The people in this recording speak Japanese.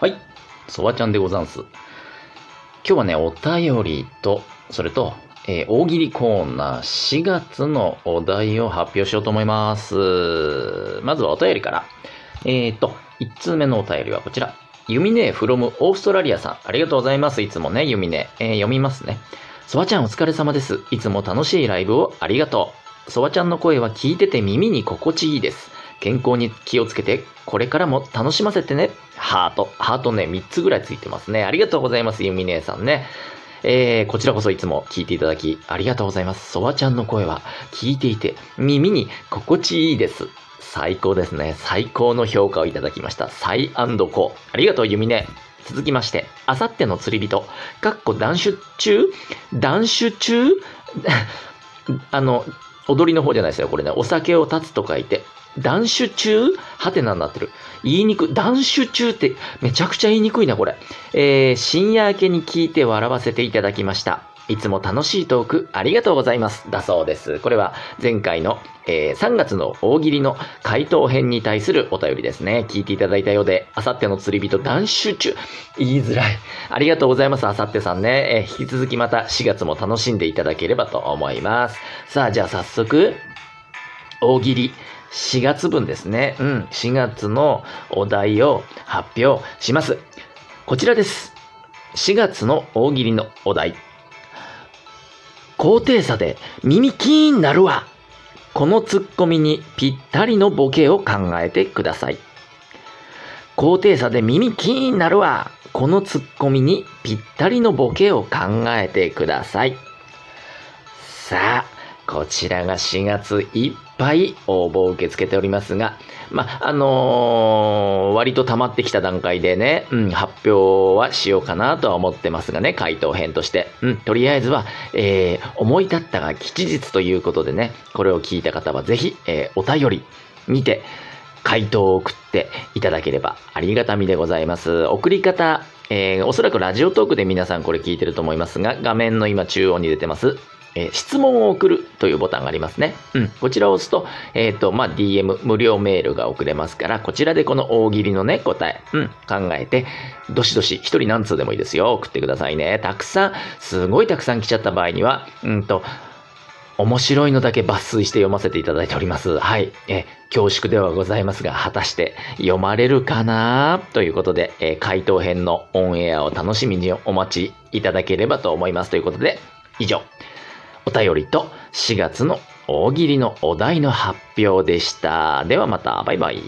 はい、そばちゃんでござんす。今日はね、お便りと、それと、えー大喜利コーナー4月のお題を発表しようと思います。まずはお便りから。えーと、1通目のお便りはこちら。ユミネ from オーストラリアさん。ありがとうございます。いつもね、ユミネ。えー読みますね。そばちゃんお疲れ様です。いつも楽しいライブをありがとう。そばちゃんの声は聞いてて耳に心地いいです。健康に気をつけて、これからも楽しませてね。ハート。ハートね、3つぐらいついてますね。ありがとうございます、ユミネさんね。えー、こちらこそいつも聞いていただき、ありがとうございます。そばちゃんの声は聞いていて、耳に心地いいです。最高ですね。最高の評価をいただきました。サイコ。ありがとう、ユミネ。続きまして、あさっての釣り人、かっこ断酒中？断酒中？あの、踊りの方じゃないですよ。これね、お酒を断つと書いて、断酒中？はてなになってる。言いにくい。断酒中ってめちゃくちゃ言いにくいな、これ。えー、深夜明けに聞いて笑わせていただきました。いつも楽しいトークありがとうございます。だそうです。これは前回の、えー3月の大喜利の回答編に対するお便りですね。聞いていただいたようで、あさっての釣り人断酒中。言いづらい。ありがとうございます。あさってさんね。えー引き続きまた4月も楽しんでいただければと思います。さあ、じゃあ早速、大喜利4月分ですね。うん、4月のお題を発表します。こちらです。4月の大喜利のお題。高低差で耳キーンなるわ。このツッコミにぴったりのボケを考えてください。高低差で耳キーンなるわ。このツッコミにぴったりのボケを考えてください。さあ、こちらが4月いっぱい応募を受け付けておりますが、まあ、のー割と溜まってきた段階でね、うん、発表はしようかなとは思ってますがね、回答編として。うん、とりあえずは、えー思い立ったが吉日ということでね、これを聞いた方はぜひ、えーお便り見て、回答を送っていただければありがたみでございます。送り方、えーおそらくラジオトークで皆さんこれ聞いてると思いますが、画面の今中央に出てます、え質問を送るというボタンがありますね。うん。こちらを押すと、えっ、と、まあ、DM、無料メールが送れますから、こちらでこの大喜利のね、答え、うん、考えて、どしどし、一人何通でもいいですよ。送ってくださいね。たくさん、すごいたくさん来ちゃった場合には、うんと、面白いのだけ抜粋して読ませていただいております。はい。え、恐縮ではございますが、果たして読まれるかな？ということで、え回答編のオンエアを楽しみにお待ちいただければと思います。ということで、以上、お便りと4月の大喜利のお題の発表でした。ではまた、バイバイ。